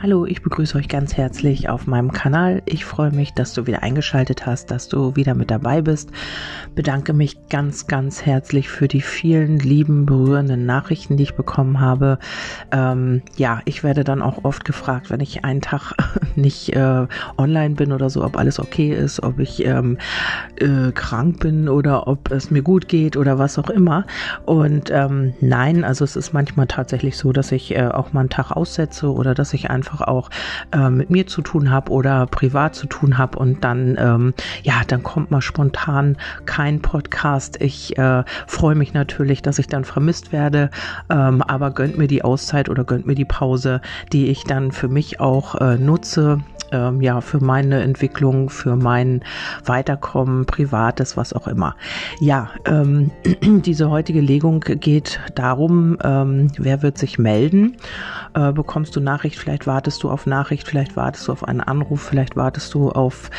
Hallo, ich begrüße euch ganz herzlich auf meinem Kanal. Ich freue mich, dass du wieder eingeschaltet hast, dass du wieder mit dabei bist. Bedanke mich ganz, ganz herzlich für die vielen lieben, berührenden Nachrichten, die ich bekommen habe. Ähm, ja, ich werde dann auch oft gefragt, wenn ich einen Tag nicht äh, online bin oder so, ob alles okay ist, ob ich ähm, äh, krank bin oder ob es mir gut geht oder was auch immer. Und ähm, nein, also es ist manchmal tatsächlich so, dass ich äh, auch mal einen Tag aussetze oder dass ich einfach einfach auch äh, mit mir zu tun habe oder privat zu tun habe und dann, ähm, ja, dann kommt mal spontan kein Podcast. Ich äh, freue mich natürlich, dass ich dann vermisst werde, ähm, aber gönnt mir die Auszeit oder gönnt mir die Pause, die ich dann für mich auch äh, nutze ähm, ja, für meine Entwicklung, für mein Weiterkommen, privates, was auch immer. Ja, ähm, diese heutige Legung geht darum, ähm, wer wird sich melden? Äh, bekommst du Nachricht, vielleicht wartest du auf Nachricht, vielleicht wartest du auf einen Anruf, vielleicht wartest du auf,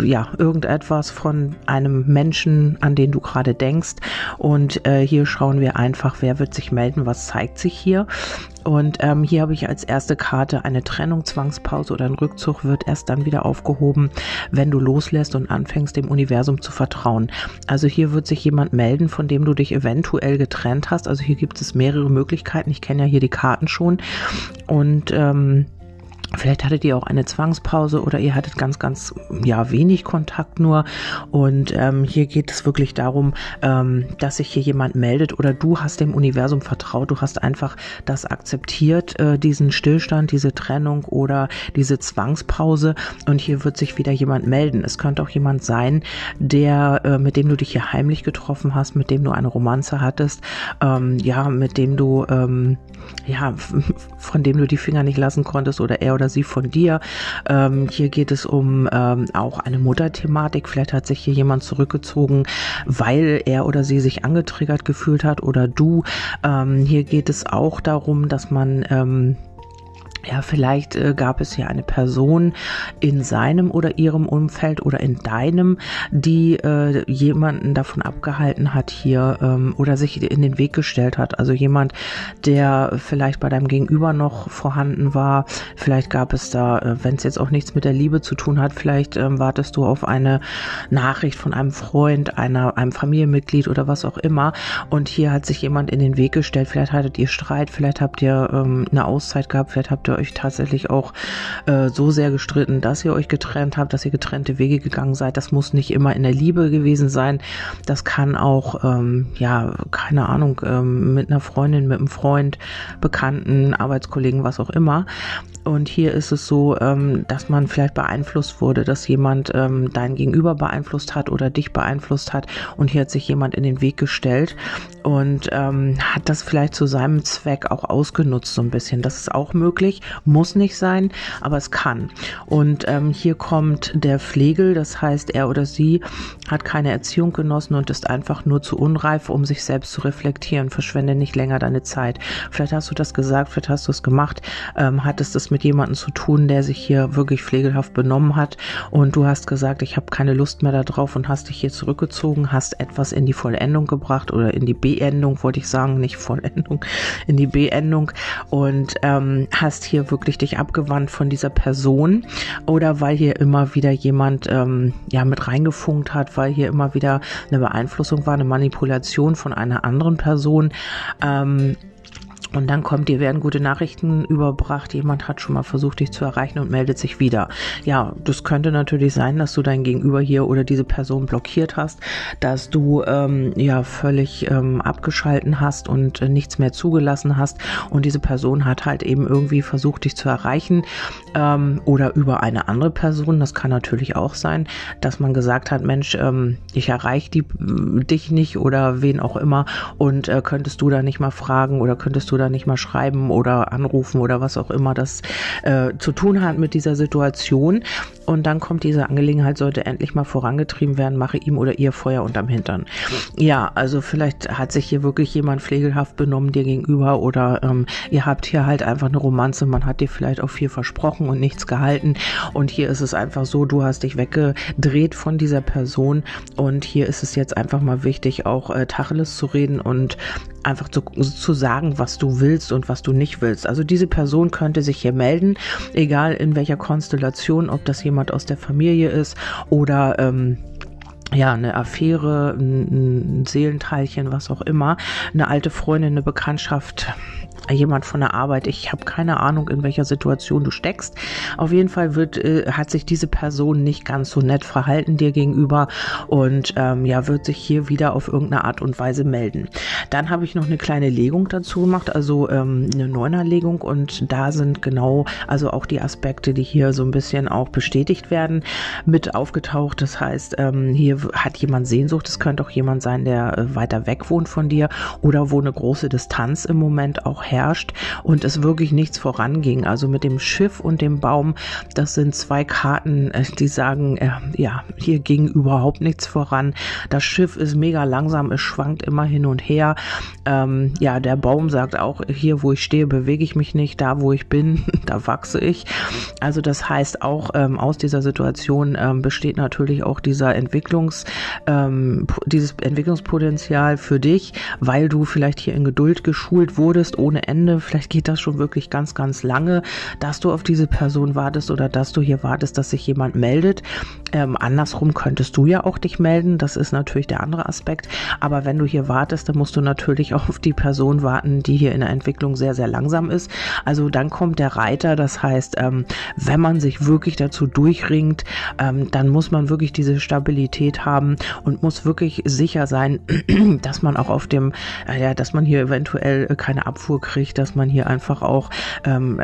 ja, irgendetwas von einem Menschen, an den du gerade denkst. Und äh, hier schauen wir einfach, wer wird sich melden, was zeigt sich hier. Und ähm, hier habe ich als erste Karte eine Trennung, Zwangspause oder ein Rückzug wird erst dann wieder aufgehoben, wenn du loslässt und anfängst, dem Universum zu vertrauen. Also hier wird sich jemand melden, von dem du dich eventuell getrennt hast. Also hier gibt es mehrere Möglichkeiten. Ich kenne ja hier die Karten schon. Und ähm, Vielleicht hattet ihr auch eine Zwangspause oder ihr hattet ganz, ganz, ja, wenig Kontakt nur. Und ähm, hier geht es wirklich darum, ähm, dass sich hier jemand meldet oder du hast dem Universum vertraut. Du hast einfach das akzeptiert, äh, diesen Stillstand, diese Trennung oder diese Zwangspause. Und hier wird sich wieder jemand melden. Es könnte auch jemand sein, der, äh, mit dem du dich hier heimlich getroffen hast, mit dem du eine Romanze hattest, ähm, ja, mit dem du, ähm, ja, von dem du die Finger nicht lassen konntest oder er oder sie von dir. Ähm, hier geht es um ähm, auch eine Mutterthematik. Vielleicht hat sich hier jemand zurückgezogen, weil er oder sie sich angetriggert gefühlt hat oder du. Ähm, hier geht es auch darum, dass man ähm, ja, vielleicht äh, gab es ja eine Person in seinem oder ihrem Umfeld oder in deinem, die äh, jemanden davon abgehalten hat hier ähm, oder sich in den Weg gestellt hat. Also jemand, der vielleicht bei deinem Gegenüber noch vorhanden war. Vielleicht gab es da, äh, wenn es jetzt auch nichts mit der Liebe zu tun hat, vielleicht ähm, wartest du auf eine Nachricht von einem Freund, einer, einem Familienmitglied oder was auch immer. Und hier hat sich jemand in den Weg gestellt. Vielleicht hattet ihr Streit, vielleicht habt ihr ähm, eine Auszeit gehabt, vielleicht habt ihr euch tatsächlich auch äh, so sehr gestritten, dass ihr euch getrennt habt, dass ihr getrennte Wege gegangen seid. Das muss nicht immer in der Liebe gewesen sein. Das kann auch, ähm, ja, keine Ahnung, ähm, mit einer Freundin, mit einem Freund, Bekannten, Arbeitskollegen, was auch immer. Und hier ist es so, ähm, dass man vielleicht beeinflusst wurde, dass jemand ähm, dein Gegenüber beeinflusst hat oder dich beeinflusst hat. Und hier hat sich jemand in den Weg gestellt und ähm, hat das vielleicht zu seinem Zweck auch ausgenutzt so ein bisschen. Das ist auch möglich, muss nicht sein, aber es kann. Und hier kommt der Pflegel, das heißt, er oder sie hat keine Erziehung genossen und ist einfach nur zu unreif, um sich selbst zu reflektieren. Verschwende nicht länger deine Zeit. Vielleicht hast du das gesagt, vielleicht hast du es gemacht, hattest es mit mit jemandem zu tun, der sich hier wirklich pflegelhaft benommen hat und du hast gesagt, ich habe keine Lust mehr darauf und hast dich hier zurückgezogen, hast etwas in die Vollendung gebracht oder in die Beendung, wollte ich sagen, nicht Vollendung, in die Beendung und ähm, hast hier wirklich dich abgewandt von dieser Person oder weil hier immer wieder jemand ähm, ja mit reingefunkt hat, weil hier immer wieder eine Beeinflussung war, eine Manipulation von einer anderen Person. Ähm, und dann kommt, dir werden gute Nachrichten überbracht, jemand hat schon mal versucht, dich zu erreichen und meldet sich wieder. Ja, das könnte natürlich sein, dass du dein Gegenüber hier oder diese Person blockiert hast, dass du ähm, ja völlig ähm, abgeschalten hast und äh, nichts mehr zugelassen hast. Und diese Person hat halt eben irgendwie versucht, dich zu erreichen ähm, oder über eine andere Person. Das kann natürlich auch sein, dass man gesagt hat, Mensch, ähm, ich erreiche die, dich nicht oder wen auch immer und äh, könntest du da nicht mal fragen oder könntest du da nicht mal schreiben oder anrufen oder was auch immer das äh, zu tun hat mit dieser Situation. Und dann kommt diese Angelegenheit, sollte endlich mal vorangetrieben werden, mache ihm oder ihr Feuer unterm Hintern. Ja, also vielleicht hat sich hier wirklich jemand pflegelhaft benommen dir gegenüber oder ähm, ihr habt hier halt einfach eine Romanze, man hat dir vielleicht auch viel versprochen und nichts gehalten und hier ist es einfach so, du hast dich weggedreht von dieser Person und hier ist es jetzt einfach mal wichtig, auch äh, Tacheles zu reden und einfach zu, zu sagen, was du willst und was du nicht willst. Also diese Person könnte sich hier melden, egal in welcher Konstellation, ob das jemand aus der Familie ist oder ähm, ja, eine Affäre, ein, ein Seelenteilchen, was auch immer, eine alte Freundin, eine Bekanntschaft, jemand von der Arbeit. Ich habe keine Ahnung, in welcher Situation du steckst. Auf jeden Fall wird, äh, hat sich diese Person nicht ganz so nett verhalten dir gegenüber und ähm, ja, wird sich hier wieder auf irgendeine Art und Weise melden. Dann habe ich noch eine kleine Legung dazu gemacht, also ähm, eine Neunerlegung und da sind genau, also auch die Aspekte, die hier so ein bisschen auch bestätigt werden, mit aufgetaucht. Das heißt, ähm, hier hat jemand Sehnsucht. Es könnte auch jemand sein, der äh, weiter weg wohnt von dir oder wo eine große Distanz im Moment auch herrscht und es wirklich nichts voranging. Also mit dem Schiff und dem Baum, das sind zwei Karten, äh, die sagen, äh, ja, hier ging überhaupt nichts voran. Das Schiff ist mega langsam, es schwankt immer hin und her. Ähm, ja, der Baum sagt auch, hier wo ich stehe, bewege ich mich nicht, da wo ich bin, da wachse ich. Also das heißt auch ähm, aus dieser Situation ähm, besteht natürlich auch dieser Entwicklungs, ähm, dieses Entwicklungspotenzial für dich, weil du vielleicht hier in Geduld geschult wurdest ohne Ende. Vielleicht geht das schon wirklich ganz, ganz lange, dass du auf diese Person wartest oder dass du hier wartest, dass sich jemand meldet. Ähm, andersrum könntest du ja auch dich melden. Das ist natürlich der andere Aspekt. Aber wenn du hier wartest, dann musst du natürlich auch auf die Person warten, die hier in der Entwicklung sehr, sehr langsam ist. Also dann kommt der Reiter. Das heißt, ähm, wenn man sich wirklich dazu durchringt, ähm, dann muss man wirklich diese Stabilität haben und muss wirklich sicher sein, dass man auch auf dem, äh, ja, dass man hier eventuell keine Abfuhr kriegt, dass man hier einfach auch ähm,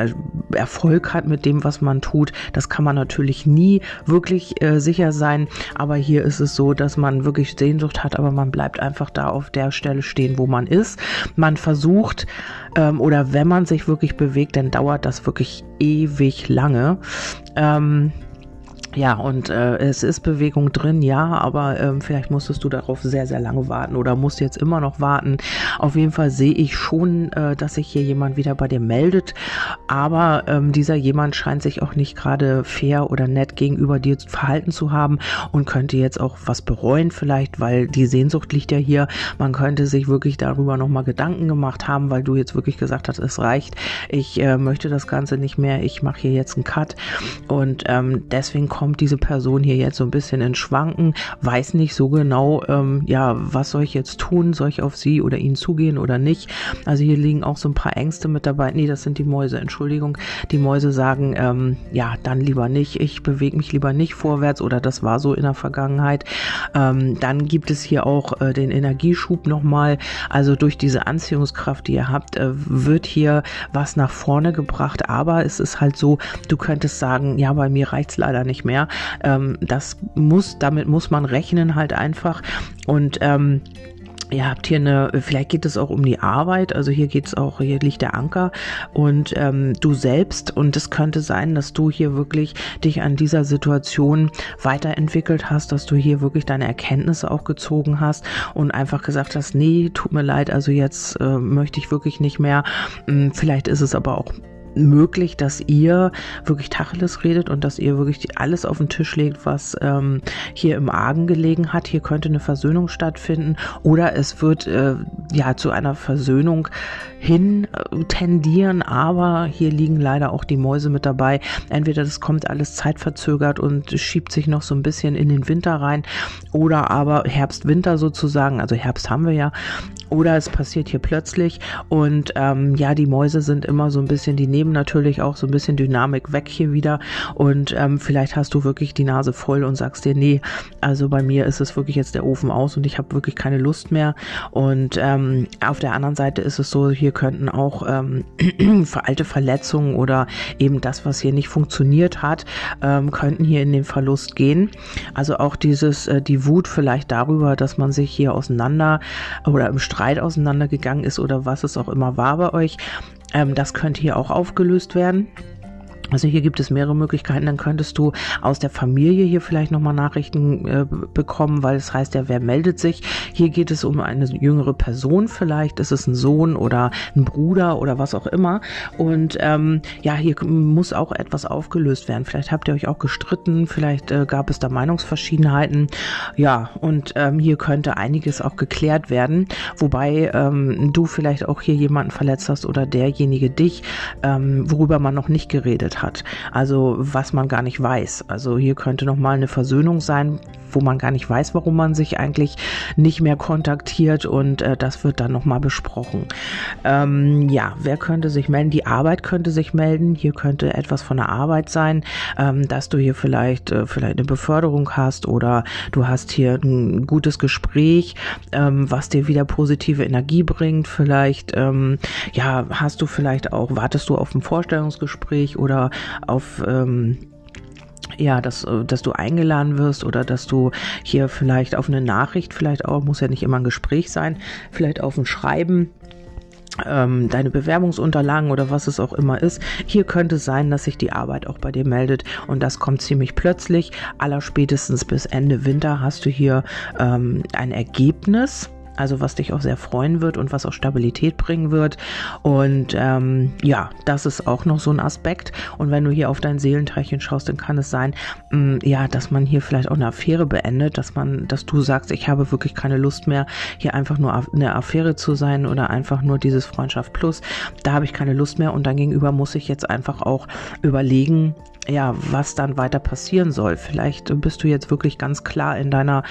Erfolg hat mit dem, was man tut. Das kann man natürlich nie wirklich äh, sicher sein, aber hier ist es so, dass man wirklich Sehnsucht hat, aber man bleibt einfach da auf der Stelle stehen, wo man ist. Man versucht ähm, oder wenn man sich wirklich bewegt, dann dauert das wirklich ewig lange. Ähm, ja, und äh, es ist Bewegung drin, ja, aber ähm, vielleicht musstest du darauf sehr, sehr lange warten oder musst jetzt immer noch warten. Auf jeden Fall sehe ich schon, äh, dass sich hier jemand wieder bei dir meldet, aber ähm, dieser jemand scheint sich auch nicht gerade fair oder nett gegenüber dir verhalten zu haben und könnte jetzt auch was bereuen vielleicht, weil die Sehnsucht liegt ja hier. Man könnte sich wirklich darüber nochmal Gedanken gemacht haben, weil du jetzt wirklich gesagt hast, es reicht, ich äh, möchte das Ganze nicht mehr, ich mache hier jetzt einen Cut und ähm, deswegen kommt kommt diese Person hier jetzt so ein bisschen in Schwanken, weiß nicht so genau, ähm, ja, was soll ich jetzt tun? Soll ich auf sie oder ihn zugehen oder nicht? Also hier liegen auch so ein paar Ängste mit dabei. Nee, das sind die Mäuse, Entschuldigung. Die Mäuse sagen, ähm, ja, dann lieber nicht. Ich bewege mich lieber nicht vorwärts oder das war so in der Vergangenheit. Ähm, dann gibt es hier auch äh, den Energieschub nochmal. Also durch diese Anziehungskraft, die ihr habt, äh, wird hier was nach vorne gebracht. Aber es ist halt so, du könntest sagen, ja, bei mir reicht es leider nicht mehr mehr. Ähm, das muss, damit muss man rechnen halt einfach. Und ähm, Ihr habt hier eine, vielleicht geht es auch um die Arbeit, also hier geht es auch, hier liegt der Anker und ähm, du selbst und es könnte sein, dass du hier wirklich dich an dieser Situation weiterentwickelt hast, dass du hier wirklich deine Erkenntnisse auch gezogen hast und einfach gesagt hast, nee, tut mir leid, also jetzt äh, möchte ich wirklich nicht mehr. Hm, vielleicht ist es aber auch möglich, dass ihr wirklich Tacheles redet und dass ihr wirklich alles auf den Tisch legt, was ähm, hier im Argen gelegen hat. Hier könnte eine Versöhnung stattfinden oder es wird äh, ja zu einer Versöhnung hin äh, tendieren, aber hier liegen leider auch die Mäuse mit dabei. Entweder das kommt alles zeitverzögert und schiebt sich noch so ein bisschen in den Winter rein oder aber Herbst-Winter sozusagen, also Herbst haben wir ja, oder es passiert hier plötzlich. Und ähm, ja, die Mäuse sind immer so ein bisschen, die nehmen natürlich auch so ein bisschen Dynamik weg hier wieder. Und ähm, vielleicht hast du wirklich die Nase voll und sagst dir, nee, also bei mir ist es wirklich jetzt der Ofen aus und ich habe wirklich keine Lust mehr. Und ähm, auf der anderen Seite ist es so, hier könnten auch ähm, alte Verletzungen oder eben das, was hier nicht funktioniert hat, ähm, könnten hier in den Verlust gehen. Also auch dieses, äh, die Wut vielleicht darüber, dass man sich hier auseinander oder im Streit Streit auseinandergegangen ist oder was es auch immer war bei euch. Ähm, das könnte hier auch aufgelöst werden. Also hier gibt es mehrere Möglichkeiten. Dann könntest du aus der Familie hier vielleicht nochmal Nachrichten äh, bekommen, weil es heißt ja, wer meldet sich. Hier geht es um eine jüngere Person vielleicht. Ist es ein Sohn oder ein Bruder oder was auch immer. Und ähm, ja, hier muss auch etwas aufgelöst werden. Vielleicht habt ihr euch auch gestritten. Vielleicht äh, gab es da Meinungsverschiedenheiten. Ja, und ähm, hier könnte einiges auch geklärt werden. Wobei ähm, du vielleicht auch hier jemanden verletzt hast oder derjenige dich, ähm, worüber man noch nicht geredet hat hat. Also was man gar nicht weiß. Also hier könnte noch mal eine Versöhnung sein, wo man gar nicht weiß, warum man sich eigentlich nicht mehr kontaktiert und äh, das wird dann noch mal besprochen. Ähm, ja, wer könnte sich melden? Die Arbeit könnte sich melden. Hier könnte etwas von der Arbeit sein, ähm, dass du hier vielleicht äh, vielleicht eine Beförderung hast oder du hast hier ein gutes Gespräch, ähm, was dir wieder positive Energie bringt. Vielleicht ähm, ja hast du vielleicht auch wartest du auf ein Vorstellungsgespräch oder auf ähm, ja, dass, äh, dass du eingeladen wirst oder dass du hier vielleicht auf eine Nachricht, vielleicht auch, muss ja nicht immer ein Gespräch sein, vielleicht auf ein Schreiben ähm, deine Bewerbungsunterlagen oder was es auch immer ist. Hier könnte es sein, dass sich die Arbeit auch bei dir meldet und das kommt ziemlich plötzlich. Allerspätestens bis Ende Winter hast du hier ähm, ein Ergebnis also was dich auch sehr freuen wird und was auch Stabilität bringen wird. Und ähm, ja, das ist auch noch so ein Aspekt. Und wenn du hier auf dein Seelenteilchen schaust, dann kann es sein, mh, mm, ja, dass man hier vielleicht auch eine Affäre beendet, dass man, dass du sagst, ich habe wirklich keine Lust mehr, hier einfach nur eine Affäre zu sein oder einfach nur dieses Freundschaft plus. Da habe ich keine Lust mehr und dann gegenüber muss ich jetzt einfach auch überlegen, ja, was dann weiter passieren soll. Vielleicht bist du jetzt wirklich ganz klar in deiner,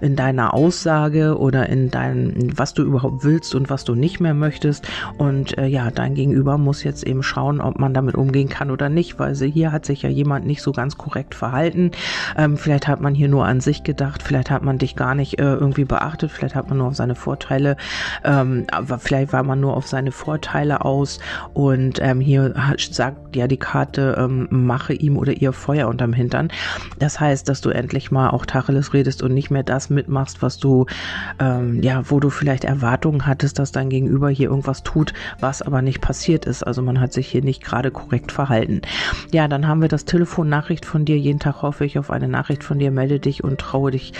in deiner Aussage oder in deinem, was du überhaupt willst und was du nicht mehr möchtest. Und äh, ja, dein Gegenüber muss jetzt eben schauen, ob man damit umgehen kann oder nicht, weil sie, hier hat sich ja jemand nicht so ganz korrekt verhalten. Ähm, vielleicht hat man hier nur an sich gedacht, vielleicht hat man dich gar nicht äh, irgendwie beachtet, vielleicht hat man nur auf seine Vorteile, ähm, aber vielleicht war man nur auf seine Vorteile aus. Und ähm, hier sagt ja die Karte, ähm, mache ihm oder ihr Feuer unterm Hintern. Das heißt, dass du endlich mal auch Tacheles redest und nicht mehr das mitmachst, was du, ähm, ja, wo du vielleicht Erwartungen hattest, dass dein Gegenüber hier irgendwas tut, was aber nicht passiert ist. Also man hat sich hier nicht gerade korrekt verhalten. Ja, dann haben wir das Telefonnachricht von dir. Jeden Tag hoffe ich auf eine Nachricht von dir. Melde dich und traue dich.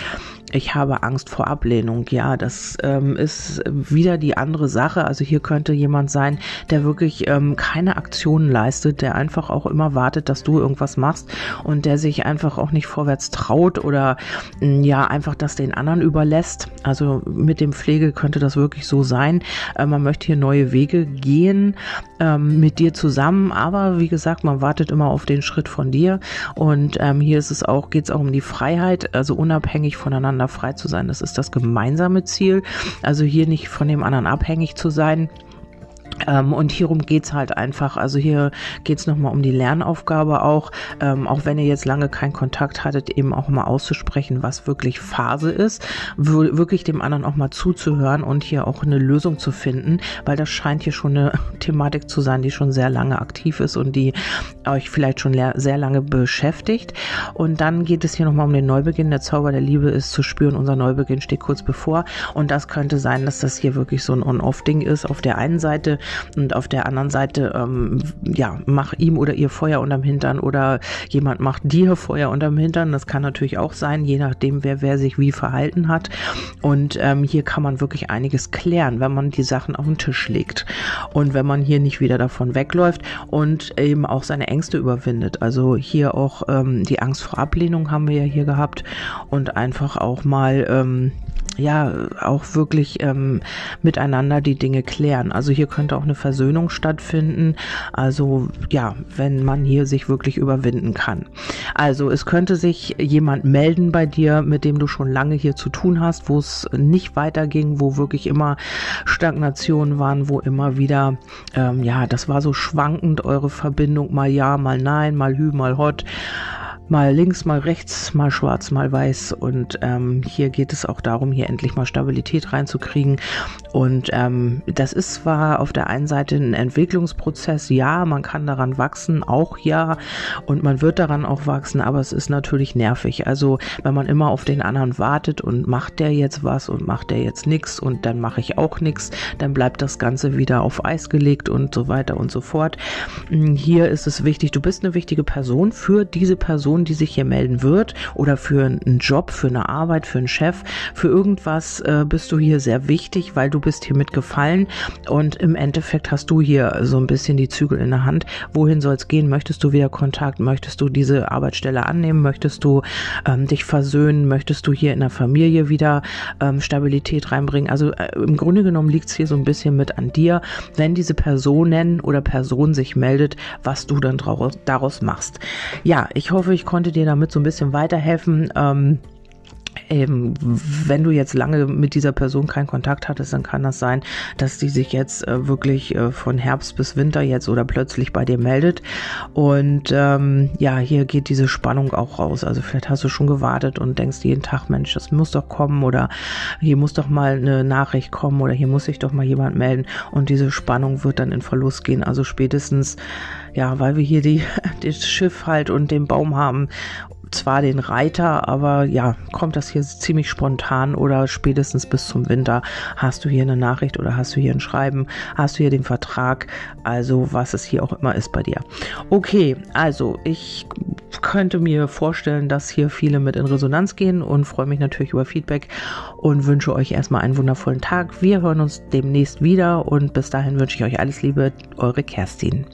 Ich habe Angst vor Ablehnung. Ja, das ähm, ist wieder die andere Sache. Also hier könnte jemand sein, der wirklich ähm, keine Aktionen leistet, der einfach auch immer wartet, dass du irgendwas machst und der sich einfach auch nicht vorwärts traut oder mm, ja einfach das den anderen überlässt. Also mit dem Pflege könnte das wirklich so sein. Äh, man möchte hier neue Wege gehen ähm, mit dir zusammen, aber wie gesagt, man wartet immer auf den Schritt von dir und ähm, hier ist es auch geht es auch um die Freiheit, also unabhängig voneinander frei zu sein. Das ist das gemeinsame Ziel. Also hier nicht von dem anderen abhängig zu sein. Ähm, und hierum geht's halt einfach. Also hier geht's nochmal um die Lernaufgabe auch, ähm, auch wenn ihr jetzt lange keinen Kontakt hattet, eben auch mal auszusprechen, was wirklich Phase ist, wirklich dem anderen auch mal zuzuhören und hier auch eine Lösung zu finden, weil das scheint hier schon eine Thematik zu sein, die schon sehr lange aktiv ist und die euch vielleicht schon sehr lange beschäftigt. Und dann geht es hier nochmal um den Neubeginn. Der Zauber der Liebe ist zu spüren. Unser Neubeginn steht kurz bevor. Und das könnte sein, dass das hier wirklich so ein On-Off-Ding ist. Auf der einen Seite und auf der anderen Seite, ähm, ja, mach ihm oder ihr Feuer unterm Hintern oder jemand macht dir Feuer unterm Hintern. Das kann natürlich auch sein, je nachdem, wer, wer sich wie verhalten hat. Und ähm, hier kann man wirklich einiges klären, wenn man die Sachen auf den Tisch legt. Und wenn man hier nicht wieder davon wegläuft und eben auch seine Ängste überwindet. Also hier auch ähm, die Angst vor Ablehnung haben wir ja hier gehabt und einfach auch mal ähm, ja auch wirklich ähm, miteinander die Dinge klären. Also hier könnte auch eine Versöhnung stattfinden. Also ja, wenn man hier sich wirklich überwinden kann. Also es könnte sich jemand melden bei dir, mit dem du schon lange hier zu tun hast, wo es nicht weiterging, wo wirklich immer Stagnationen waren, wo immer wieder, ähm, ja, das war so schwankend, eure Verbindung, mal ja, mal nein, mal hü, mal hot. Mal links, mal rechts, mal schwarz, mal weiß. Und ähm, hier geht es auch darum, hier endlich mal Stabilität reinzukriegen. Und ähm, das ist zwar auf der einen Seite ein Entwicklungsprozess, ja, man kann daran wachsen, auch ja, und man wird daran auch wachsen, aber es ist natürlich nervig. Also wenn man immer auf den anderen wartet und macht der jetzt was und macht der jetzt nichts und dann mache ich auch nichts, dann bleibt das Ganze wieder auf Eis gelegt und so weiter und so fort. Hm, hier ist es wichtig, du bist eine wichtige Person für diese Person, die sich hier melden wird oder für einen Job, für eine Arbeit, für einen Chef, für irgendwas äh, bist du hier sehr wichtig, weil du bist hier mitgefallen und im Endeffekt hast du hier so ein bisschen die Zügel in der Hand. Wohin soll es gehen? Möchtest du wieder Kontakt? Möchtest du diese Arbeitsstelle annehmen? Möchtest du ähm, dich versöhnen? Möchtest du hier in der Familie wieder ähm, Stabilität reinbringen? Also äh, im Grunde genommen liegt es hier so ein bisschen mit an dir, wenn diese Personen oder Person sich meldet, was du dann daraus machst. Ja, ich hoffe, ich konnte dir damit so ein bisschen weiterhelfen. Ähm, ähm, wenn du jetzt lange mit dieser Person keinen Kontakt hattest, dann kann das sein, dass die sich jetzt äh, wirklich äh, von Herbst bis Winter jetzt oder plötzlich bei dir meldet. Und ähm, ja, hier geht diese Spannung auch raus. Also vielleicht hast du schon gewartet und denkst jeden Tag, Mensch, das muss doch kommen oder hier muss doch mal eine Nachricht kommen oder hier muss sich doch mal jemand melden. Und diese Spannung wird dann in Verlust gehen. Also spätestens, ja, weil wir hier die, das Schiff halt und den Baum haben zwar den Reiter, aber ja, kommt das hier ziemlich spontan oder spätestens bis zum Winter hast du hier eine Nachricht oder hast du hier ein Schreiben, hast du hier den Vertrag, also was es hier auch immer ist bei dir. Okay, also ich könnte mir vorstellen, dass hier viele mit in Resonanz gehen und freue mich natürlich über Feedback und wünsche euch erstmal einen wundervollen Tag. Wir hören uns demnächst wieder und bis dahin wünsche ich euch alles Liebe, eure Kerstin.